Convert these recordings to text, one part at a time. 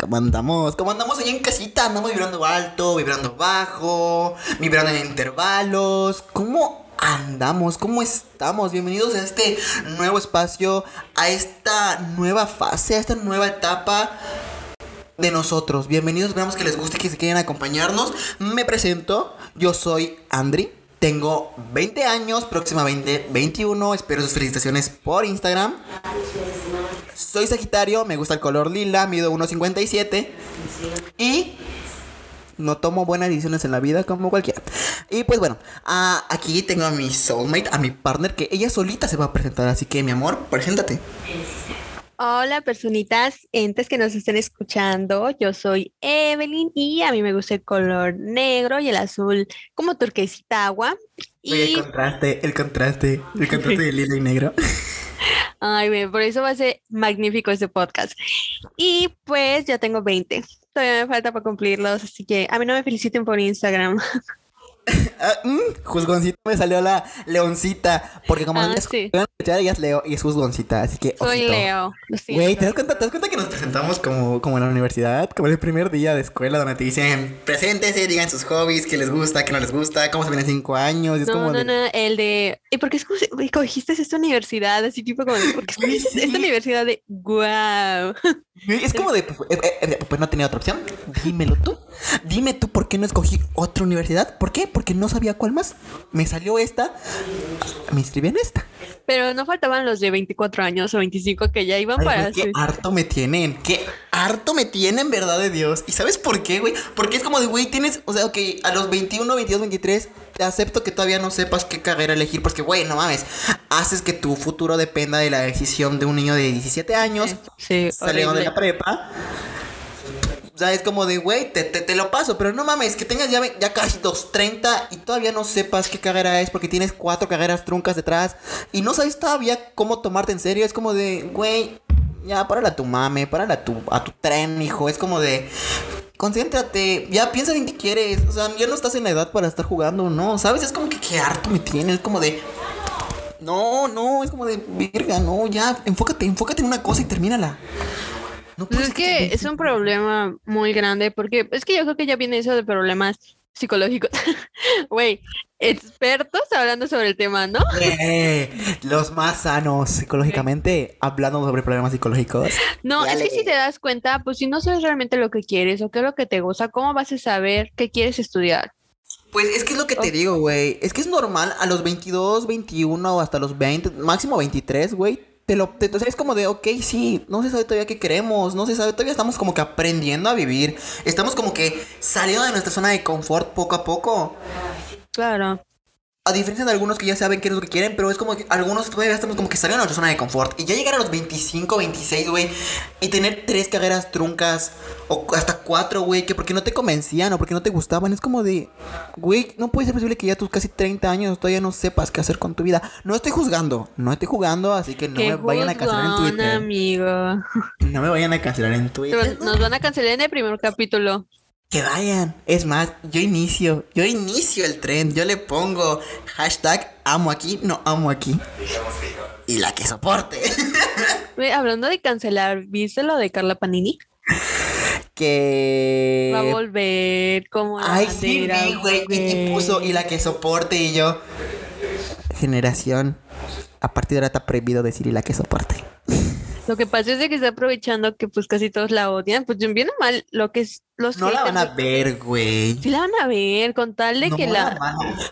¿cómo andamos? ¿Cómo andamos allá en casita? Andamos vibrando alto, vibrando bajo, vibrando en intervalos. ¿Cómo andamos? ¿Cómo estamos? Bienvenidos a este nuevo espacio, a esta nueva fase, a esta nueva etapa de nosotros. Bienvenidos, esperamos que les guste, que se quieran acompañarnos. Me presento, yo soy Andri. Tengo 20 años, próximamente 21. Espero sus felicitaciones por Instagram. Soy Sagitario, me gusta el color lila, mido 1.57. Y no tomo buenas decisiones en la vida como cualquiera. Y pues bueno, ah, aquí tengo a mi soulmate, a mi partner, que ella solita se va a presentar. Así que, mi amor, preséntate. Hola, personitas, entes que nos estén escuchando. Yo soy Evelyn y a mí me gusta el color negro y el azul como turquesita agua. Oye, el contraste, el contraste, el contraste de lila y negro. Ay, bien, por eso va a ser magnífico este podcast. Y pues ya tengo 20. Todavía me falta para cumplirlos, así que a mí no me feliciten por Instagram. Ah, mm, juzgoncito me salió la leoncita. Porque como Ah, sí. ella es Leo y es juzgoncita. Así que. Soy ojito. Leo. Güey, ¿te das cuenta, ¿te das cuenta que nos presentamos como, como en la universidad? Como en el primer día de escuela donde te dicen, preséntese, digan sus hobbies, qué les gusta, qué no les gusta, cómo se ven en cinco años. y es No, como no, de, no, el de, ¿y por qué esco- escogiste esta universidad? Así tipo como, ¿por qué escogiste esta universidad de, wow? Es como de, pues, eh, eh, eh, pues no tenía otra opción. Dímelo tú. Dime tú por qué no escogí otra universidad. ¿Por qué? Porque no sabía cuál más. Me salió esta. Me inscribí en esta. Pero no faltaban los de 24 años o 25 que ya iban Ay, para... qué harto me tienen. Qué harto me tienen, verdad de Dios. ¿Y sabes por qué, güey? Porque es como de, güey, tienes, o sea, ok, a los 21, 22, 23, te acepto que todavía no sepas qué carrera elegir. Porque, güey, no mames. Haces que tu futuro dependa de la decisión de un niño de 17 años. Sí, saliendo de la prepa. O sea, es como de, güey, te, te, te lo paso, pero no mames, que tengas ya, ya casi 230 y todavía no sepas qué carrera es porque tienes cuatro carreras truncas detrás y no sabes todavía cómo tomarte en serio. Es como de, güey, ya párala a tu mame, párala a tu, a tu tren, hijo. Es como de, concéntrate, ya piensa en qué quieres. O sea, ya no estás en la edad para estar jugando, ¿no? ¿Sabes? Es como que qué harto me tiene, es como de... No, no, es como de verga, no, ya, enfócate, enfócate en una cosa y termínala. No Pues es que es un problema muy grande porque es que yo creo que ya viene eso de problemas psicológicos. Güey, expertos hablando sobre el tema, ¿no? Eh, los más sanos psicológicamente, hablando sobre problemas psicológicos. No, es que si te das cuenta, pues si no sabes realmente lo que quieres o qué es lo que te gusta, ¿cómo vas a saber qué quieres estudiar? Pues es que es lo que te digo, güey. Es que es normal a los 22, 21 o hasta los 20, máximo 23, güey. Te lo, es como de, ok, sí, no se sabe todavía qué queremos, no se sabe, todavía estamos como que aprendiendo a vivir. Estamos como que saliendo de nuestra zona de confort poco a poco. Claro. A diferencia de algunos que ya saben qué es lo que quieren, pero es como que algunos todavía estamos como que saliendo de nuestra zona de confort. Y ya llegar a los 25, 26, güey, y tener tres carreras truncas, o hasta cuatro, güey, que porque no te convencían o porque no te gustaban, es como de, güey, no puede ser posible que ya tus casi 30 años todavía no sepas qué hacer con tu vida. No estoy juzgando, no estoy jugando, así que no me vayan a cancelar en Twitter. amigo. No me vayan a cancelar en Te Twitter. Nos van a cancelar en el primer capítulo. Que vayan. Es más, yo inicio, yo inicio el tren, yo le pongo hashtag amo aquí, no amo aquí. Y la que soporte. Hablando de cancelar, ¿viste lo de Carla Panini? que... Va a volver como Ay, sí, güey, y, y puso, y la que soporte, y yo... Generación, a partir de ahora está prohibido decir y la que soporte. Lo que pasa es de que está aprovechando que pues casi todos la odian, pues bien o mal lo que es los No la van a ver, güey. Sí la van a ver, con tal de No que la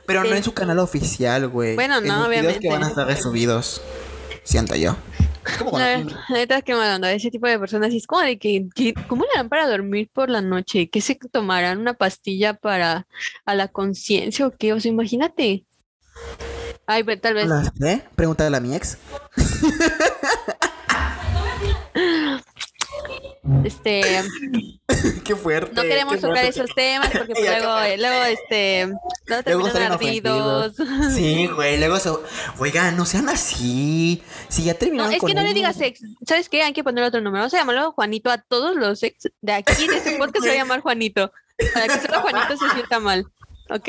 Pero no en su canal oficial, güey. Bueno, En no, los videos que obviamente. van a estar resubidos. Siento yo. Es como La neta es que onda ese tipo de personas y es como de que, que- ¿cómo le dan para dormir por la noche? ¿Qué se tomarán una pastilla para a la conciencia o qué? O sea, imagínate. Ay, pero tal vez ¿Las qué? Pregúntale a mi ex. este qué fuerte. no queremos tocar fuerte. esos temas porque pues, luego, luego este luego terminan salen ardidos. Sí, güey, luego eso. Oigan, no sean así. Si ya No, terminaron es con que no le digas ex. ¿Sabes qué? Hay que poner otro número. Vamos a llamarlo Juanito a todos los ex de aquí, de este podcast se va a llamar Juanito. Para que solo Juanito se sienta mal. ¿Ok?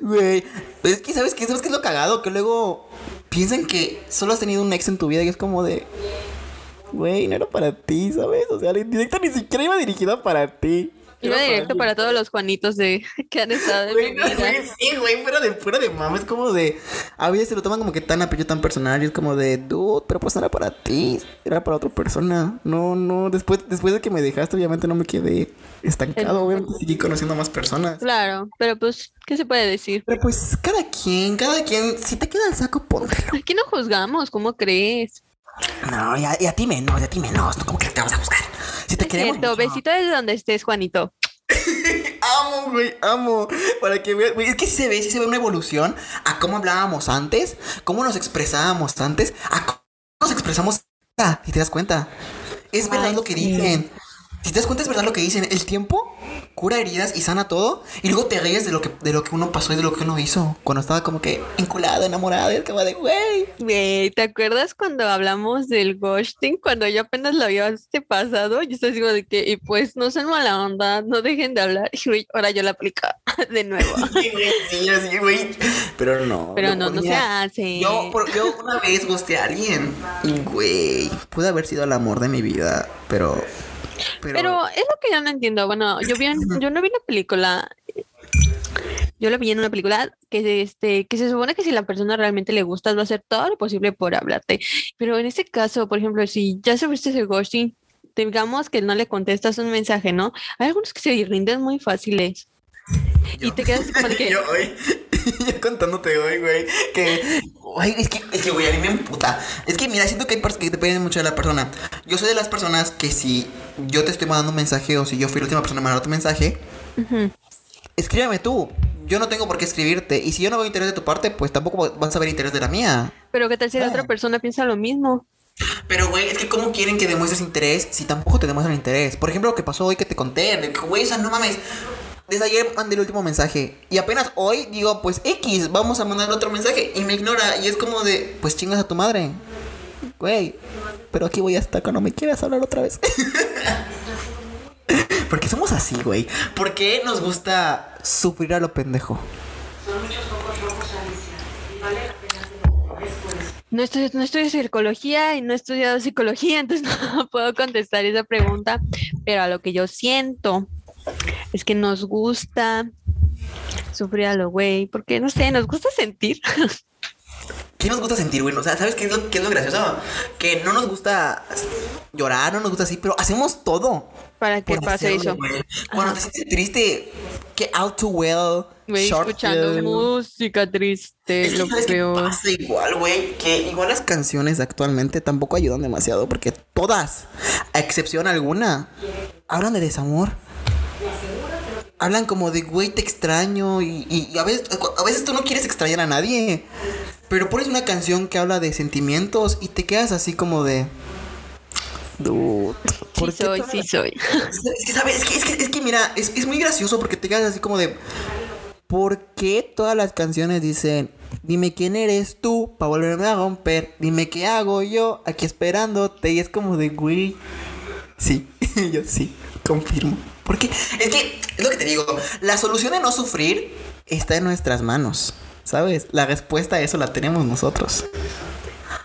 Güey, es que ¿sabes qué? ¿Sabes qué es lo cagado? Que luego piensan que solo has tenido un ex en tu vida y es como de... güey, no era para ti, ¿sabes? O sea, la indirecta ni siquiera iba dirigida para ti. Iba directo para todos los Juanitos de que han estado en Güey, mi no, vida. güey, sí, güey, fuera de, fuera de mames, como de. A veces se lo toman como que tan apellido tan personal y es como de, dude, pero pues no era para ti, era para otra persona. No, no, después, después de que me dejaste, obviamente no me quedé estancado, obviamente seguí conociendo a más personas. Claro, pero pues, ¿qué se puede decir? Pero pues cada quien, cada quien, si te queda el saco, póntelo. Aquí no juzgamos, ¿cómo crees? No, y a, y a ti menos, y a ti menos, ¿no? ¿cómo que te vamos a buscar? Si te Es queremos. cierto, mucho. besito desde donde estés, Juanito. Amo, güey, amo. Para que veas, güey, es que sí se ve, sí se ve una evolución a cómo hablábamos antes, cómo nos expresábamos antes, a cómo nos expresamos si te das cuenta. Es verdad Ay, lo que sí. dicen. Si te das cuenta, es verdad lo que dicen. El tiempo cura heridas y sana todo. Y luego te ríes de lo que, de lo que uno pasó y de lo que uno hizo. Cuando estaba como que enculada, enamorada, y es como de, güey. Güey, ¿te acuerdas cuando hablamos del ghosting? Cuando yo apenas lo había este pasado, yo estaba como de que, y pues no sean mala onda, no dejen de hablar. Y güey, ahora yo la aplico de nuevo. Sí, güey, sí, así, güey. Pero no. Pero no, no se hace. Yo, yo una vez gusté a alguien y, güey, pude haber sido el amor de mi vida, pero... Pero, Pero es lo que yo no entiendo. Bueno, yo vi, en- yo no vi la película. Yo lo vi en una película que este que se supone que si la persona realmente le gustas va a hacer todo lo posible por hablarte. Pero en este caso, por ejemplo, si ya subiste el ghosting, digamos que no le contestas un mensaje, ¿no? Hay algunos que se rinden muy fáciles. Y te quedas así como de que yo hoy, yo contándote hoy, güey, que, güey, es que, es que, güey, a mí me emputa. Es que, mira, siento que hay partes que dependen mucho de la persona. Yo soy de las personas que si yo te estoy mandando un mensaje o si yo fui la última persona en mandar tu mensaje, Ujú. escríbeme tú. Yo no tengo por qué escribirte. Y si yo no veo interés de tu parte, pues tampoco vas a ver interés de la mía. Pero qué tal si la Ah. otra persona piensa lo mismo. Pero, güey, es que ¿cómo quieren que demuestres interés si tampoco te demuestran interés? Por ejemplo, lo que pasó hoy que te conté, güey, o sea, no mames. Desde ayer mandé el último mensaje y apenas hoy digo, pues X, vamos a mandar otro mensaje y me ignora y es como de, pues chingas a tu madre. Güey, pero aquí voy a estar cuando me quieras hablar otra vez. Porque somos así, güey. ¿Por qué nos gusta sufrir a lo pendejo? No estudio, no estudio psicología y no he estudiado psicología, entonces no puedo contestar esa pregunta, pero a lo que yo siento es que nos gusta sufrir a lo güey, porque no sé, nos gusta sentir. ¿Qué nos gusta sentir, güey? O sea, ¿sabes qué es, lo, qué es lo gracioso? Que no nos gusta llorar, no nos gusta así, pero hacemos todo. para que por pase eso. güey. Cuando te sientes triste, que Out to Well, Güey, escuchando Film. música triste, Es que lo qué peor. pasa igual, güey, que igual las canciones actualmente tampoco ayudan demasiado porque todas, a excepción alguna, hablan de desamor. Hablan como de, güey, te extraño y, y- y a, veces, a veces tú no quieres extrañar a nadie, pero pones una canción que habla de sentimientos y te quedas así como de... Dude, ¿por Sí qué soy, sí soy. es que, ¿sabes? Es que, es que, es que mira, es, es muy gracioso porque te quedas así como de... ¿Por qué todas las canciones dicen, dime quién eres tú para volverme a romper? Dime qué hago yo aquí esperándote. Y es como de, güey. Sí, yo sí, confirmo. Porque es que, es lo que te digo, la solución de no sufrir está en nuestras manos. ¿Sabes? La respuesta a eso la tenemos nosotros.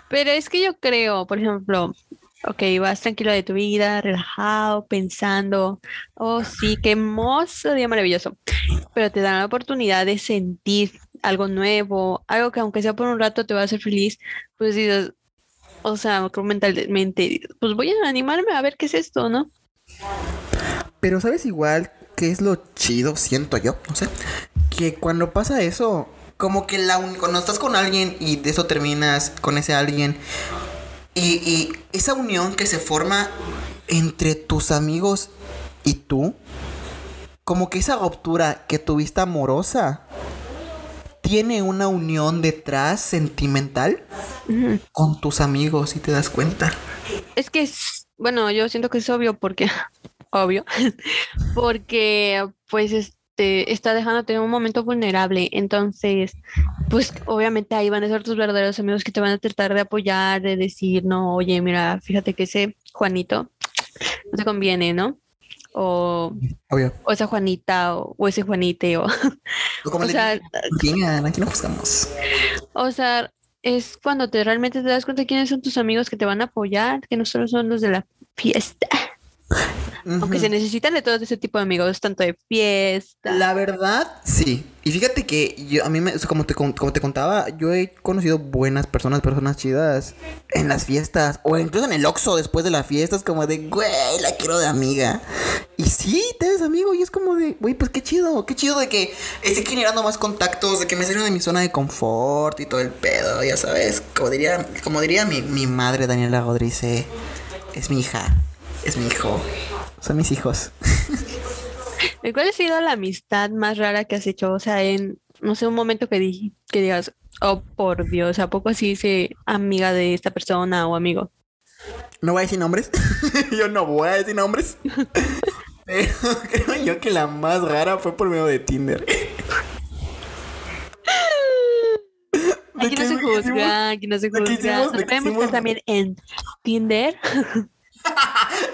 Pero es que yo creo, por ejemplo, ok, vas tranquilo de tu vida, relajado, pensando, oh sí, qué hermoso día maravilloso, pero te dan la oportunidad de sentir algo nuevo, algo que aunque sea por un rato te va a hacer feliz, pues dices, o sea, mentalmente, pues voy a animarme a ver qué es esto, ¿no? Pero sabes igual que es lo chido, siento yo, no sé, que cuando pasa eso, como que la uni- cuando estás con alguien y de eso terminas con ese alguien y, y esa unión que se forma entre tus amigos y tú, como que esa ruptura que tuviste amorosa tiene una unión detrás sentimental con tus amigos, si te das cuenta. Es que es, bueno, yo siento que es obvio porque, obvio, porque pues este está dejándote en un momento vulnerable. Entonces, pues obviamente ahí van a ser tus verdaderos amigos que te van a tratar de apoyar, de decir, no, oye, mira, fíjate que ese Juanito no te conviene, ¿no? O, Obvio. o esa Juanita, o, o ese Juanite, o, Como o le sea, digan, aquí no juzgamos. o sea, es cuando te realmente te das cuenta quiénes son tus amigos que te van a apoyar, que no solo son los de la fiesta. Aunque se necesitan de todo ese tipo de amigos, tanto de fiesta. La verdad, sí. Y fíjate que yo, a mí, me, como, te, como te contaba, yo he conocido buenas personas, personas chidas en las fiestas. O incluso en el Oxxo después de la fiesta. Es como de, güey, la quiero de amiga. Y sí, te eres amigo. Y es como de, güey, pues qué chido. Qué chido de que esté generando más contactos. De que me salgan de mi zona de confort y todo el pedo. Ya sabes. Como diría, como diría mi, mi madre, Daniela Godrice. Es mi hija. Es mi hijo. Son mis hijos. ¿Cuál ha sido la amistad más rara que has hecho? O sea, en, no sé, un momento que, di, que digas, oh, por Dios, ¿a poco así dice amiga de esta persona o amigo? No voy a decir nombres. yo no voy a decir nombres. Pero creo yo que la más rara fue por medio de Tinder. Aquí no se juzga, aquí no se juzga. Pueden buscar también en Tinder.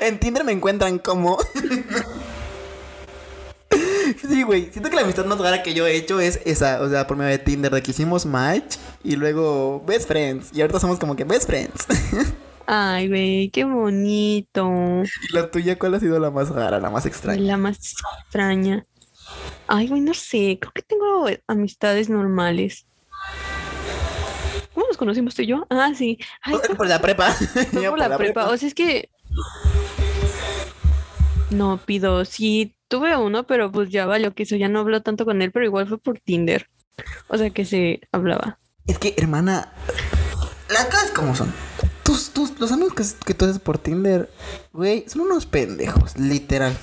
en Tinder me encuentran como. sí, güey. Siento que la amistad más rara que yo he hecho es esa. O sea, por medio de Tinder, de que hicimos match y luego best friends. Y ahorita somos como que best friends. Ay, güey, qué bonito. ¿Y la tuya cuál ha sido la más rara, la más extraña? La más extraña. Ay, güey, no sé. Creo que tengo amistades normales. ¿Cómo nos conocimos tú y yo? Ah, sí. Ay, por, la prepa. por, la, prepa. O sea, es que no, pido, sí, tuve uno, pero pues ya valió que eso, ya no habló tanto con él, pero igual fue por Tinder. O sea que se hablaba. Es que, hermana, las cosas como son. Tus, tus, los amigos que, que tú haces por Tinder, güey, son unos pendejos, literal.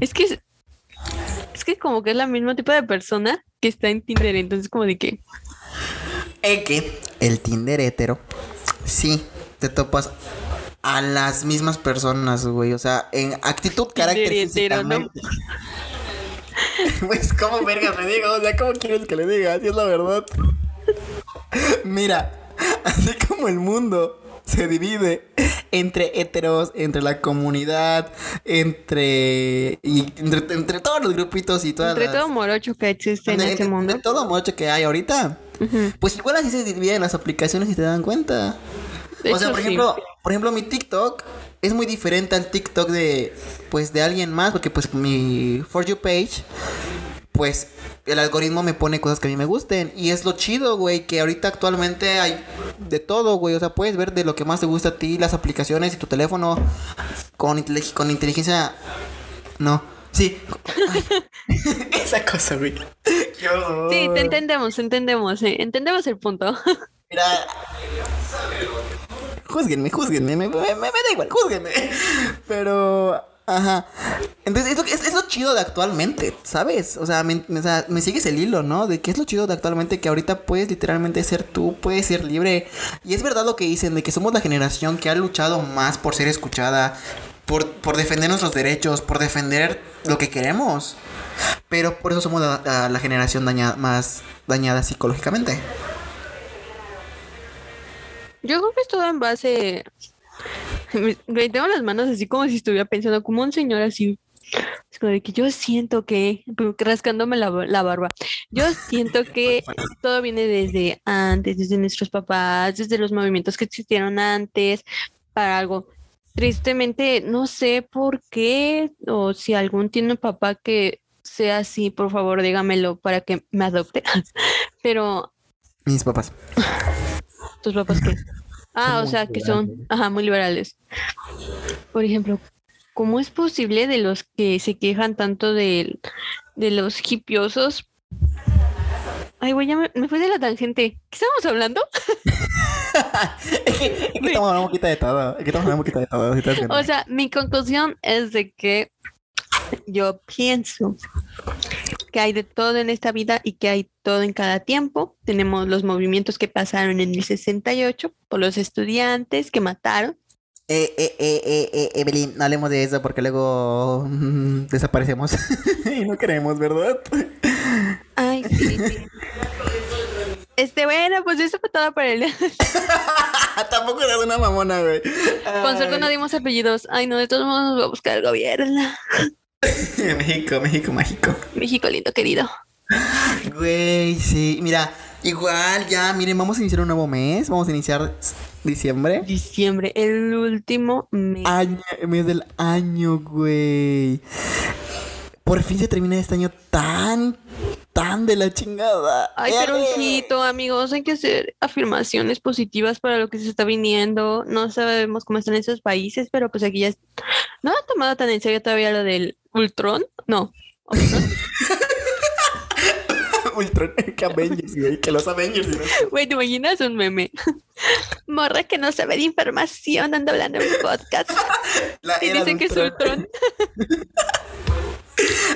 Es que es, que como que es la mismo tipo de persona que está en Tinder, entonces como de que... Es que el Tinder hetero, sí, te topas a las mismas personas, güey. O sea, en actitud, carácter, físicamente. pues, ¿cómo verga me digo? O sea, ¿cómo quieres que le diga? Así es la verdad. Mira, así como el mundo se divide entre heteros, entre la comunidad, entre, y entre, todos los grupitos y todas Entre todo morocho que existe en este mundo. Entre todo morocho que hay ahorita. Pues igual así se dividen las aplicaciones y te dan cuenta o sea, por ejemplo, por ejemplo, mi TikTok es muy diferente al TikTok de pues de alguien más, porque pues mi For You page pues el algoritmo me pone cosas que a mí me gusten. Y es lo chido, güey, que ahorita actualmente hay de todo, güey. O sea, puedes ver de lo que más te gusta a ti, las aplicaciones y tu teléfono con, con inteligencia... No. Sí. Esa cosa, güey. Sí, te entendemos, entendemos, eh, entendemos el punto. Mira, júzguenme, júzguenme, me, me, me, da igual, júzguenme. Pero, ajá. Entonces, es, es, lo chido de actualmente, ¿sabes? O sea, me, o sea, me sigues el hilo, ¿no? De que es lo chido de actualmente que ahorita puedes literalmente ser tú, puedes ser libre. Y es verdad lo que dicen, de que somos la generación que ha luchado más por ser escuchada, por, por defender nuestros derechos, por defender lo que queremos. Pero por eso somos la, la generación dañada, más dañada psicológicamente. Yo creo que es todo en base. tengo las manos así como si estuviera pensando, como un señor así. Es como de que yo siento que, rascándome la, la barba, yo siento que todo viene desde antes, desde nuestros papás, desde los movimientos que existieron antes, para algo. Tristemente, no sé por qué, o si algún tiene un papá que sea así, por favor, dígamelo para que me adopte. Pero. Mis papás. ¿Tus papás qué? Ah, o sea, que son, ajá, muy liberales. Por ejemplo, ¿cómo es posible de los que se quejan tanto de, de los hipiosos? Ay, güey, ya me, fui de la tangente. ¿Qué estamos hablando? es que, estamos hablando un poquito de todo. Es que estamos hablando un poquito de todo. o sea, mi conclusión es de que yo pienso que hay de todo en esta vida y que hay todo en cada tiempo. Tenemos los movimientos que pasaron en el 68 por los estudiantes que mataron. Eh, eh, eh, eh, Evelyn, no hablemos de eso porque luego mm, desaparecemos y no queremos, ¿verdad? Ay, sí, Este, bueno, pues eso fue todo para él. Tampoco eres una mamona, güey. Con suerte no dimos apellidos. Ay, no, de todos modos nos va a buscar el gobierno. México, México mágico. México lindo, querido. Güey, sí. Mira, Igual, ya, miren, vamos a iniciar un nuevo mes. Vamos a iniciar diciembre. Diciembre, el último mes. Año, mes del año, güey. Por fin se termina este año tan, tan de la chingada. Ay, pero ojito, amigos, hay que hacer afirmaciones positivas para lo que se está viniendo. No sabemos cómo están esos países, pero pues aquí ya no ha tomado tan en serio todavía lo del Ultron. No. Ultron, que Avengers, güey. Que los Avengers. güey. ¿te imaginas un meme? Morra que no sabe de información anda hablando en un podcast La y dicen que es Ultron.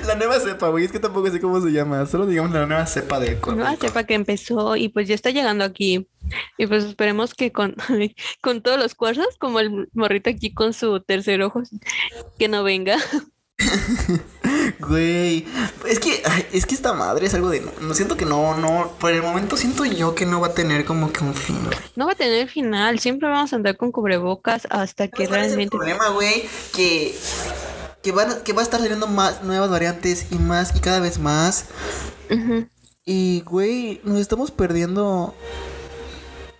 La nueva cepa, güey. Es que tampoco sé cómo se llama. Solo digamos la nueva cepa de No sepa que empezó y pues ya está llegando aquí. Y pues esperemos que con, con todos los cuarzos, como el morrito aquí con su tercer ojo, que no venga. Güey, es que, ay, es que esta madre es algo de, no siento que no, no, por el momento siento yo que no va a tener como que un fin, güey. No va a tener final, siempre vamos a andar con cubrebocas hasta que ¿Sabes cuál es el realmente... problema, güey, que, que, van, que va a estar saliendo más nuevas variantes y más y cada vez más. Ujú. Y, güey, nos estamos perdiendo,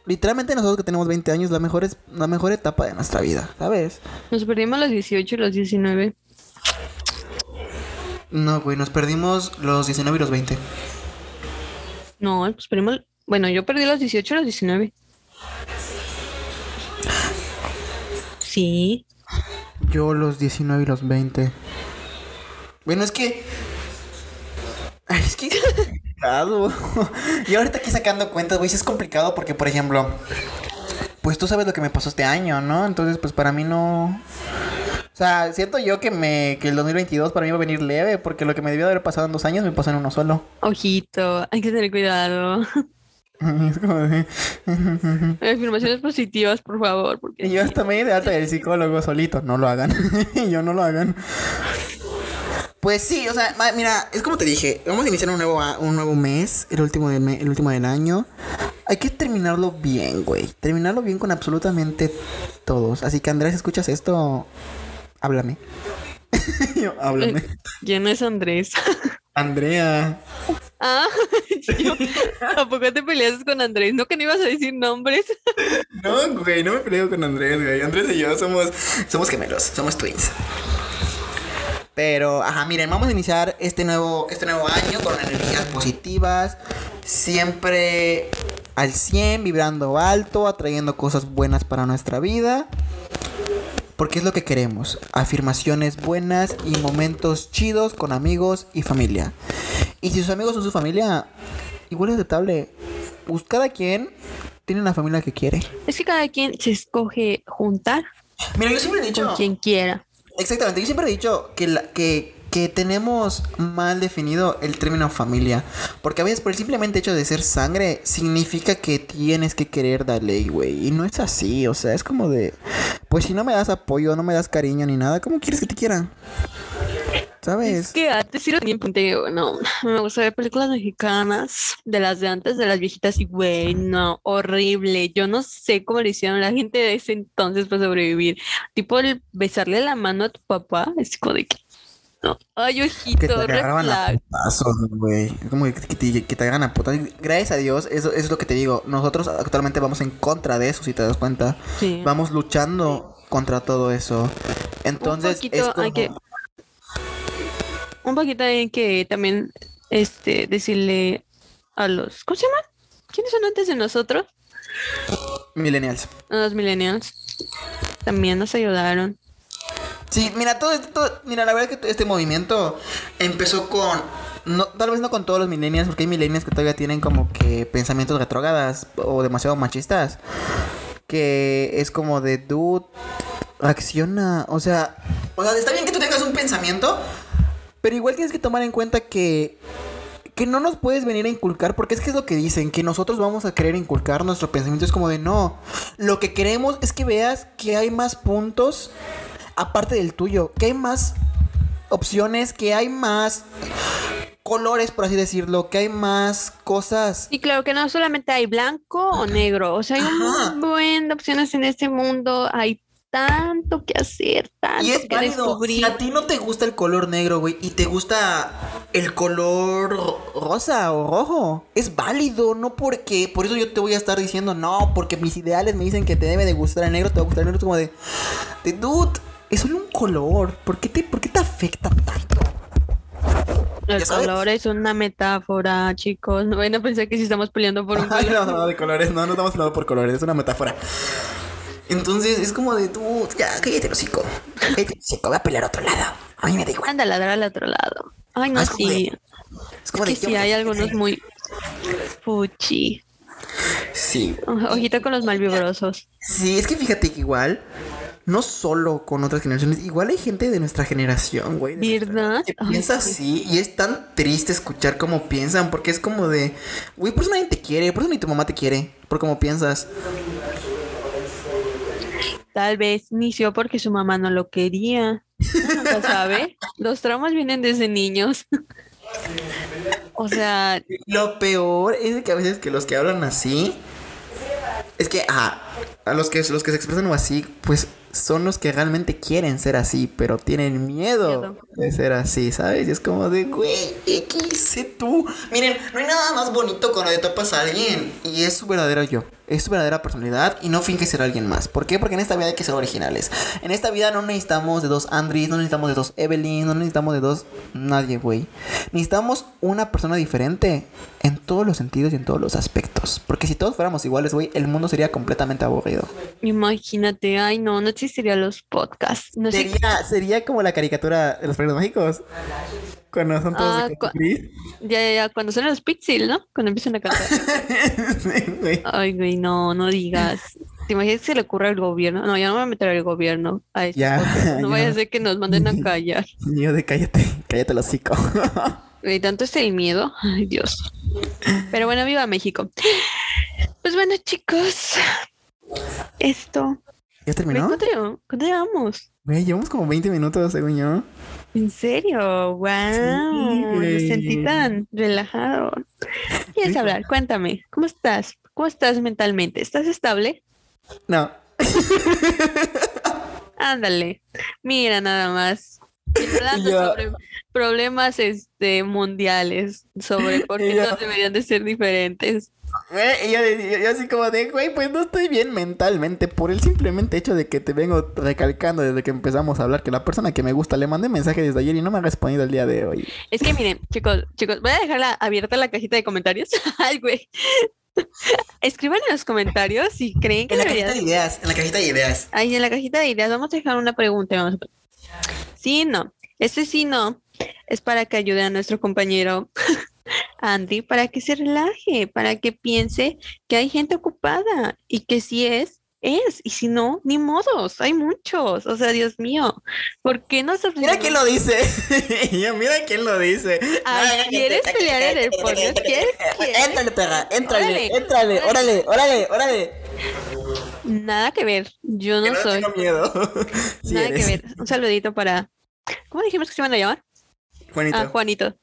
literalmente nosotros que tenemos 20 años, la mejor, es, la mejor etapa de nuestra vida, ¿sabes? Nos perdimos los 18 y los 19. No, güey, nos perdimos los 19 y los 20. No, pues perdimos... Bueno, yo perdí los 18 y los 19. Sí. Yo los 19 y los 20. Bueno, es que. Es que es complicado. y ahorita aquí sacando cuentas, güey, sí es complicado porque, por ejemplo, pues tú sabes lo que me pasó este año, ¿no? Entonces, pues para mí no. O sea, siento yo que me que el 2022 para mí va a venir leve porque lo que me debió de haber pasado en dos años me pasó en uno solo. Ojito, hay que tener cuidado. Es como de... Afirmaciones positivas, por favor, porque Y yo hasta me de alta del psicólogo solito. No lo hagan. yo no lo hagan. Pues sí, o sea, mira, es como te dije, vamos a iniciar un nuevo, un nuevo mes, el último del me- el último del año. Hay que terminarlo bien, güey. Terminarlo bien con absolutamente todos. Así que Andrés, ¿escuchas esto? Háblame. yo, háblame. ¿quién es Andrés? Andrea. Ah, yo, ¿a poco te peleas con Andrés? ¿No que no ibas a decir nombres? No, güey, no me peleo con Andrés, güey. Andrés y yo somos, somos gemelos, somos twins. Pero, ajá, miren, vamos a iniciar este nuevo, este nuevo año con energías positivas. Siempre al 100, vibrando alto, atrayendo cosas buenas para nuestra vida. Porque es lo que queremos. Afirmaciones buenas y momentos chidos con amigos y familia. Y si sus amigos son su familia, igual es aceptable. Pues cada quien tiene la familia que quiere. Es que cada quien se escoge juntar Mira, yo siempre he dicho. con quien quiera. Exactamente, yo siempre he dicho que, la- que, que tenemos mal definido el término familia. Porque a veces por el simplemente hecho de ser sangre significa que tienes que querer la ley, güey. Y no es así, o sea, es como de... Pues si no me das apoyo, no me das cariño ni nada, ¿cómo quieres que te quieran? ¿Sabes? Es que antes sí lo tenía en no, me gusta ver películas mexicanas de las de antes, de las viejitas, y güey, no, horrible. Yo no sé cómo le hicieron la gente de ese entonces para sobrevivir. Tipo el besarle la mano a tu papá, es como de que, ay, Que ojito, te red agarraban a putazos, güey. Es Como que, que te, que te agarran a putas. Gracias a Dios, eso, eso es lo que te digo. Nosotros actualmente vamos en contra de eso, si te das cuenta. Sí. Vamos luchando contra todo eso. Entonces, poquito es hay como... que- Un poquito hay que también este decirle a los, ¿cómo se llaman? ¿Quiénes son antes de nosotros? Millennials. A los millennials. También nos ayudaron. Sí, mira, todo esto, mira, la verdad es que este movimiento empezó con, tal vez no con todos los millennials, porque hay millennials que todavía tienen como que pensamientos retrógradas o demasiado machistas, que es como de, dude, acciona, o sea, o sea, está bien que tú tengas un pensamiento, pero igual tienes que tomar en cuenta que que no nos puedes venir a inculcar, porque es que es lo que dicen, que nosotros vamos a querer inculcar nuestro pensamiento. Es como de no. Lo que queremos es que veas que hay más puntos aparte del tuyo, que hay más opciones, que hay más colores, por así decirlo, que hay más cosas. Y claro que no solamente hay blanco o negro, o sea, hay Ajá. un buen de opciones en este mundo, hay tanto que hacer, tanto Y es que válido. descubrir. Si a ti no te gusta el color negro, güey, y te gusta el color ro- rosa o rojo es válido, no porque, por eso yo te voy a estar diciendo, no, porque mis ideales me dicen que te debe de gustar el negro, te va a gustar el negro, es como de, de dude, es solo un color, ¿por qué te, por qué te afecta tanto? El color es una metáfora, chicos. No vayan a pensar que si estamos peleando por un color. no, no, de colores, no, no estamos hablando por colores, es una metáfora. Entonces es como de tú, ya, cállate el hocico, cállate el hocico, voy a pelear a otro lado. A mí me da igual. Anda a ladrar al otro lado. Ay, no, Ah, es como sí. Es como que de sí, hay algunos muy fuchi. Sí, O- Ojito con los malvibrosos. Sí, es que fíjate que igual, no solo con otras generaciones, igual hay gente de nuestra generación, güey. ¿Verdad? Que Ay, piensa sí. así y es tan triste escuchar cómo piensan, porque es como de, güey, por eso nadie te quiere, por eso ni tu mamá te quiere, por cómo piensas. Tal vez inició porque su mamá no lo quería. Uno nunca sabe. Los traumas vienen desde niños. o sea, Lo peor es que a veces que los que hablan así, es que, ah, a los que, los que se expresan así, pues son los que realmente quieren ser así, pero tienen miedo, Miedo. de ser así, ¿sabes? Y es como de, güey, ¿qué hice tú? Miren, no hay nada más bonito cuando le topas a alguien y es su verdadero yo. Es su verdadera personalidad y no finge ser alguien más. ¿Por qué? Porque en esta vida hay que ser originales. En esta vida no necesitamos de dos Andris, no necesitamos de dos Evelyn, no necesitamos de dos nadie, güey. Necesitamos una persona diferente en todos los sentidos y en todos los aspectos. Porque si todos fuéramos iguales, güey, el mundo sería completamente aburrido. imagínate, ay no, no existirían los podcasts. No sé Sería, sería como la caricatura de los Padrinos Mágicos. Cuando son todos Ah, de cu-. Ya, ya, ya, cuando son los Pixel, ¿no? Cuando empiezan a cantar. Sí, güey. Ay, güey, no, no digas. ¿Te imaginas que se le ocurre al gobierno? No, ya no me voy a meter al gobierno. A Ya. No vaya ya. a ser que nos manden a callar. Niño de cállate, cállate el hocico. Güey, tanto es el miedo. Ay, Dios. Pero bueno, viva México. Pues bueno, chicos. Esto. ¿Ya terminó? ¿Cuánto? ¿Cuánto llevamos? Güey, llevamos como 20 minutos, según yo. ¿En serio? ¡Wow! Me sentí tan relajado. ¿Quieres Sí. hablar? Cuéntame. ¿Cómo estás? ¿Cómo estás mentalmente? ¿Estás estable? No. Ándale. Mira nada más. Hablando sobre problemas este, mundiales, sobre por qué todos deberían de ser diferentes. Güey, y yo, yo- yo así como de, güey, pues no estoy bien mentalmente por el simplemente hecho de que te vengo recalcando desde que empezamos a hablar que la persona que me gusta le mandé mensaje desde ayer y no me ha respondido el día de hoy. Es que miren, chicos, chicos, voy a dejarla abierta la cajita de comentarios. Ay, güey. Escriban en los comentarios si creen que En la debería cajita de ideas, en la cajita de ideas. Ahí en la cajita de ideas vamos a dejar una pregunta. y Vamos a... poner, Sí, no. Este sí, no. Es para que ayude a nuestro compañero Andy para que se relaje, para que piense que hay gente ocupada y que si es, es. Y si no, ni modos. Hay muchos. O sea, Dios mío. ¿Por qué no se Mira quién lo dice. Mira quién lo dice. Ay, No, ¿quieres pelear en el cállate, ¿Quieres? Éntrale, perra, éntrale, éntrale, órale, órale, órale. Nada que ver. Yo Que no no soy. tengo miedo. Sí Nada que ver. Un saludito para. ¿Cómo dijimos que se iban a llamar? Juanito. Ah, Juanito.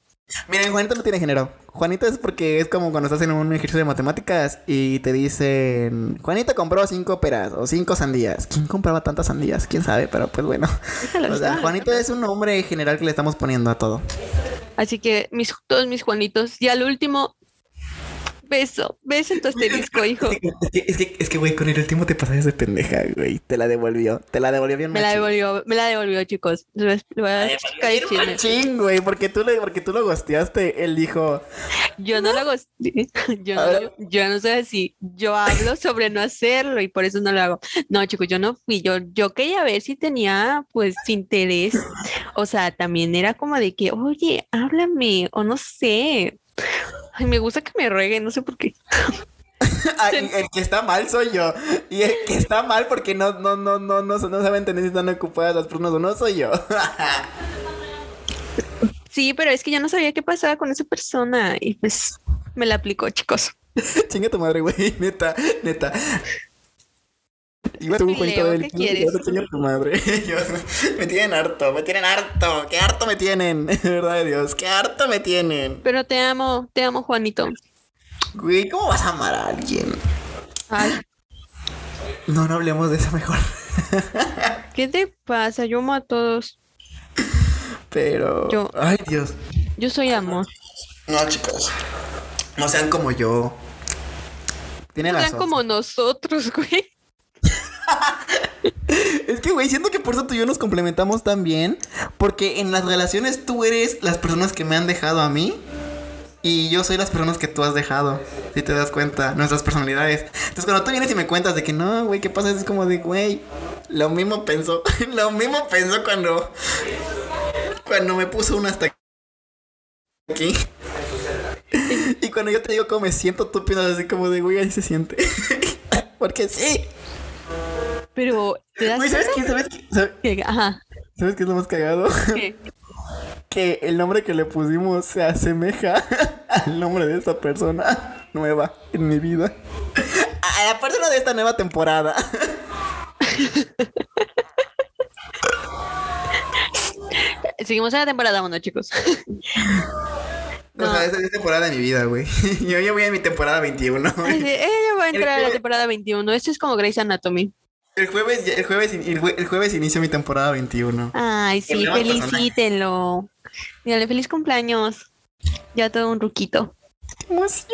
Miren, Juanito no tiene género. Juanito es porque es como cuando estás en un ejercicio de matemáticas y te dicen, Juanito compró cinco peras o cinco sandías. ¿Quién compraba tantas sandías? ¿Quién sabe? Pero pues bueno. O sea. Juanito es un nombre general que le estamos poniendo a todo. Así que mis, todos mis Juanitos, y al último, beso, beso en tu asterisco, hijo. Es que, es que, güey, con el último te pasaste de pendeja, güey. Te la devolvió. Te la devolvió bien Me la devolvió, me la devolvió, chicos. Les voy a- chisme. machín, güey, porque tú, le, porque tú lo gosteaste. Él dijo, Yo no lo hago, yo A no, yo no soy así. Yo hablo sobre no hacerlo y por eso no lo hago. No, chicos, yo no fui. Yo, yo quería ver si tenía, pues, interés. O sea, también era como de que, oye, háblame, o no sé. Ay, me gusta que me rueguen, no sé por qué. "Ay, el que está mal soy yo. Y el que está mal porque no, no, no, no, no, no saben entender si están ocupadas las personas o no soy yo. Sí, pero es que yo no sabía qué pasaba con esa persona y pues me la aplicó, chicos. Chinga tu madre, güey. Neta, neta. Iba tu mi Juanito Leo, del tu madre. Me tienen harto, me tienen harto. Qué harto me tienen. De verdad de Dios, qué harto me tienen. Pero te amo, te amo, Juanito. Güey, ¿cómo vas a amar a alguien? Ay, No, no hablemos de eso mejor. ¿qué te pasa? Yo amo a todos. Pero. Yo- Ay, Dios. Yo soy amor. No, chicos. No sean como yo. Tiene No sean razón. como nosotros, güey. Es que, güey, siento que por eso tú y yo nos complementamos tan bien. Porque en las relaciones tú eres las personas que me han dejado a mí. Y yo soy las personas que tú has dejado. Si te das cuenta, nuestras personalidades. Entonces, cuando tú vienes y me cuentas de que no, güey, ¿qué pasa? Es como de, güey, lo mismo pensó. lo mismo pensó cuando. Cuando me puso una hasta aquí. y cuando yo te digo cómo me siento, tú piensas así como de, güey, ahí se siente. Porque sí. Pero te das ¿sabes qué? ¿Sabes qué? ¿Sabes- Ajá. ¿Sabes qué es lo más cagado? ¿qué? que el nombre que le pusimos se asemeja al nombre de esta persona nueva en mi vida. A la persona de esta nueva temporada. Seguimos en la temporada 1, chicos. O sea, esta es temporada de mi vida, güey. Yo ya voy a mi temporada 21. Ay, sí, Ella va a entrar a la temporada 21. Esto es como Grey's Anatomy. El jueves, ya- el jueves, el, jue- el jueves inicio mi temporada 21. Ay, sí, felicítenlo. Dígale feliz cumpleaños. Ya todo un ruquito. ¡Qué emoción!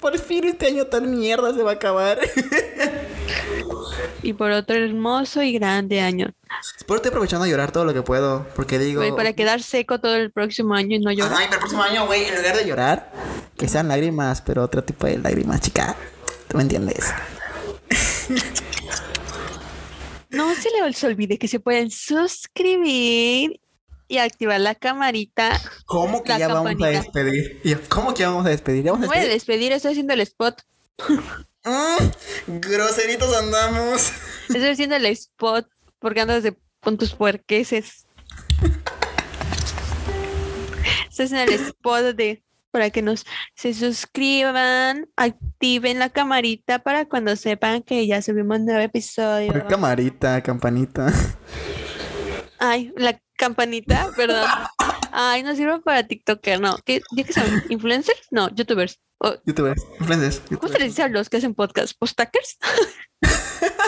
Por fin este año tan mierda se va a acabar. Y por otro hermoso y grande año. Espero estoy aprovechando a llorar todo lo que puedo. Porque digo. Güey, para quedar seco todo el próximo año y no llorar. Ay, para el próximo año, güey, en lugar de llorar, que sean lágrimas, pero otro tipo de lágrimas, chica. ¿Tú me entiendes? No se les olvide que se pueden suscribir y activar la camarita. ¿Cómo que ya vamos a despedir? ¿Cómo que ya vamos a despedir? ¿Ya vamos a No voy a despedir? despedir, estoy haciendo el spot. Mm, groseritos andamos. Estoy haciendo el spot porque andas de, con tus puerqueses. Estoy haciendo el spot de para que nos se suscriban, activen la camarita para cuando sepan que ya subimos nuevo episodio. Por camarita, campanita. Ay, la campanita, perdón. Ay, no sirve para TikToker, no. ¿Qué, ¿Ya que son? ¿Influencers? No, youtubers. O- Youtubers, influencers. ¿Cómo se les dice a los que hacen podcast? ¿Postakers?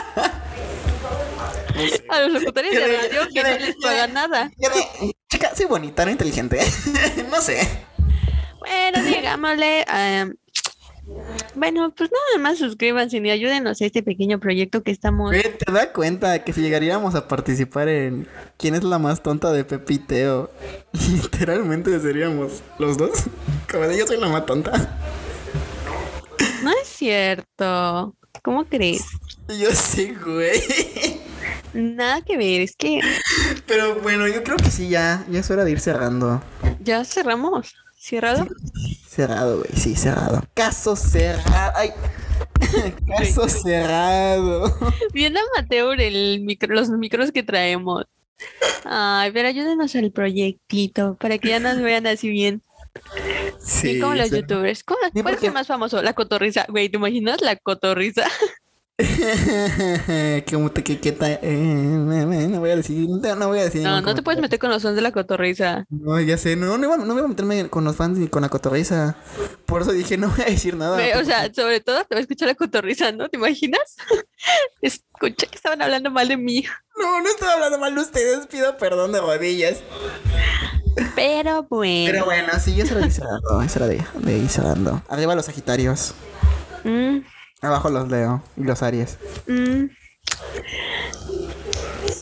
A los locutores de radio que no les pagan nada. Chica, soy bonita, no inteligente. no sé. Bueno, digámosle. em, bueno, pues nada más suscríbanse y ayúdenos a este pequeño proyecto que estamos. ¿Te das cuenta que si llegaríamos a participar en quién es la más tonta de Pepe y Teo? Literalmente seríamos los dos. Como de yo soy la más tonta. No es cierto. ¿Cómo crees? Yo sí, güey. Nada que ver, es que Pero bueno, yo creo que sí, ya. Ya es hora de ir cerrando. ya cerramos. ¿Cerrado? Cerrado, güey. Sí, cerrado. Caso cerrado. Ay. Caso cerrado. Bien amateur el micro, los micros que traemos. Ay, pero ayúdenos al proyectito para que ya nos vean así bien. Sí. bien como los sí. youtubers. ¿Cuál, Sí, es el más famoso? La cotorriza. Güey, ¿te imaginas la cotorriza? Como te que, que ta- eh, no voy a decir, no, no voy a decir. No, no te puedes meter con los sons de la cotorriza. No, ya sé, no, no iba, no iba a meterme con los fans ni con la cotorriza. Por eso dije, no voy a decir nada. O sea, sobre todo te va a escuchar la cotorriza, ¿no? ¿Te imaginas? Escuché que estaban hablando mal de mí. No, no estaba hablando mal de ustedes, pido perdón de rodillas. Pero bueno. Pero bueno, sí, hora de ir cerrando, es hora de, de. Arriba los Sagitarios, Mm, abajo los Leo y los Aries. mm.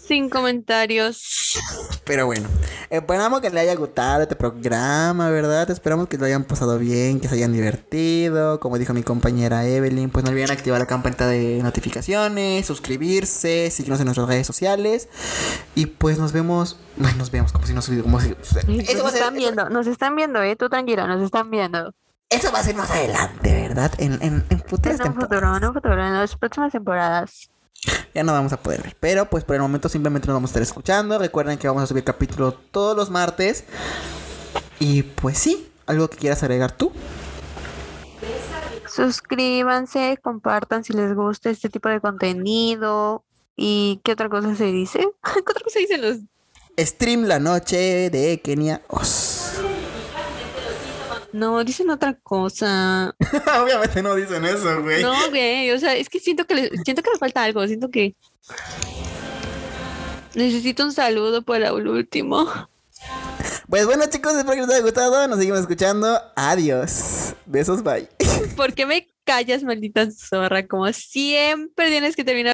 Sin comentarios. Pero bueno, esperamos que le haya gustado este programa, ¿verdad? Esperamos que lo hayan pasado bien, que se hayan divertido. Como dijo mi compañera Evelyn, pues no olviden activar la campanita de notificaciones, suscribirse, seguirnos en nuestras redes sociales. Y pues nos vemos, bueno, nos vemos como si nos como si, Nos están viendo, nos están viendo, eh. Tú tranquila, nos están viendo. Eso va a ser más adelante, ¿verdad? En, en, en futuras En un temporadas. futuro, en un futuro, en las próximas temporadas. Ya no vamos a poder ver. Pero pues por el momento simplemente nos vamos a estar escuchando. Recuerden que vamos a subir capítulo todos los martes. Y pues sí, algo que quieras agregar tú. Suscríbanse, compartan si les gusta este tipo de contenido. ¿Y qué otra cosa se dice? ¿Qué otra cosa dicen los Stream la noche de Kenia Os. No, dicen otra cosa. Obviamente no dicen eso, güey. No, güey, o sea, es que siento que le, siento que me falta algo, siento que necesito un saludo para el último. Pues bueno, chicos, espero que les haya gustado. Nos seguimos escuchando. Adiós. Besos, bye. ¿Por qué me callas, maldita zorra? Como siempre tienes que terminar.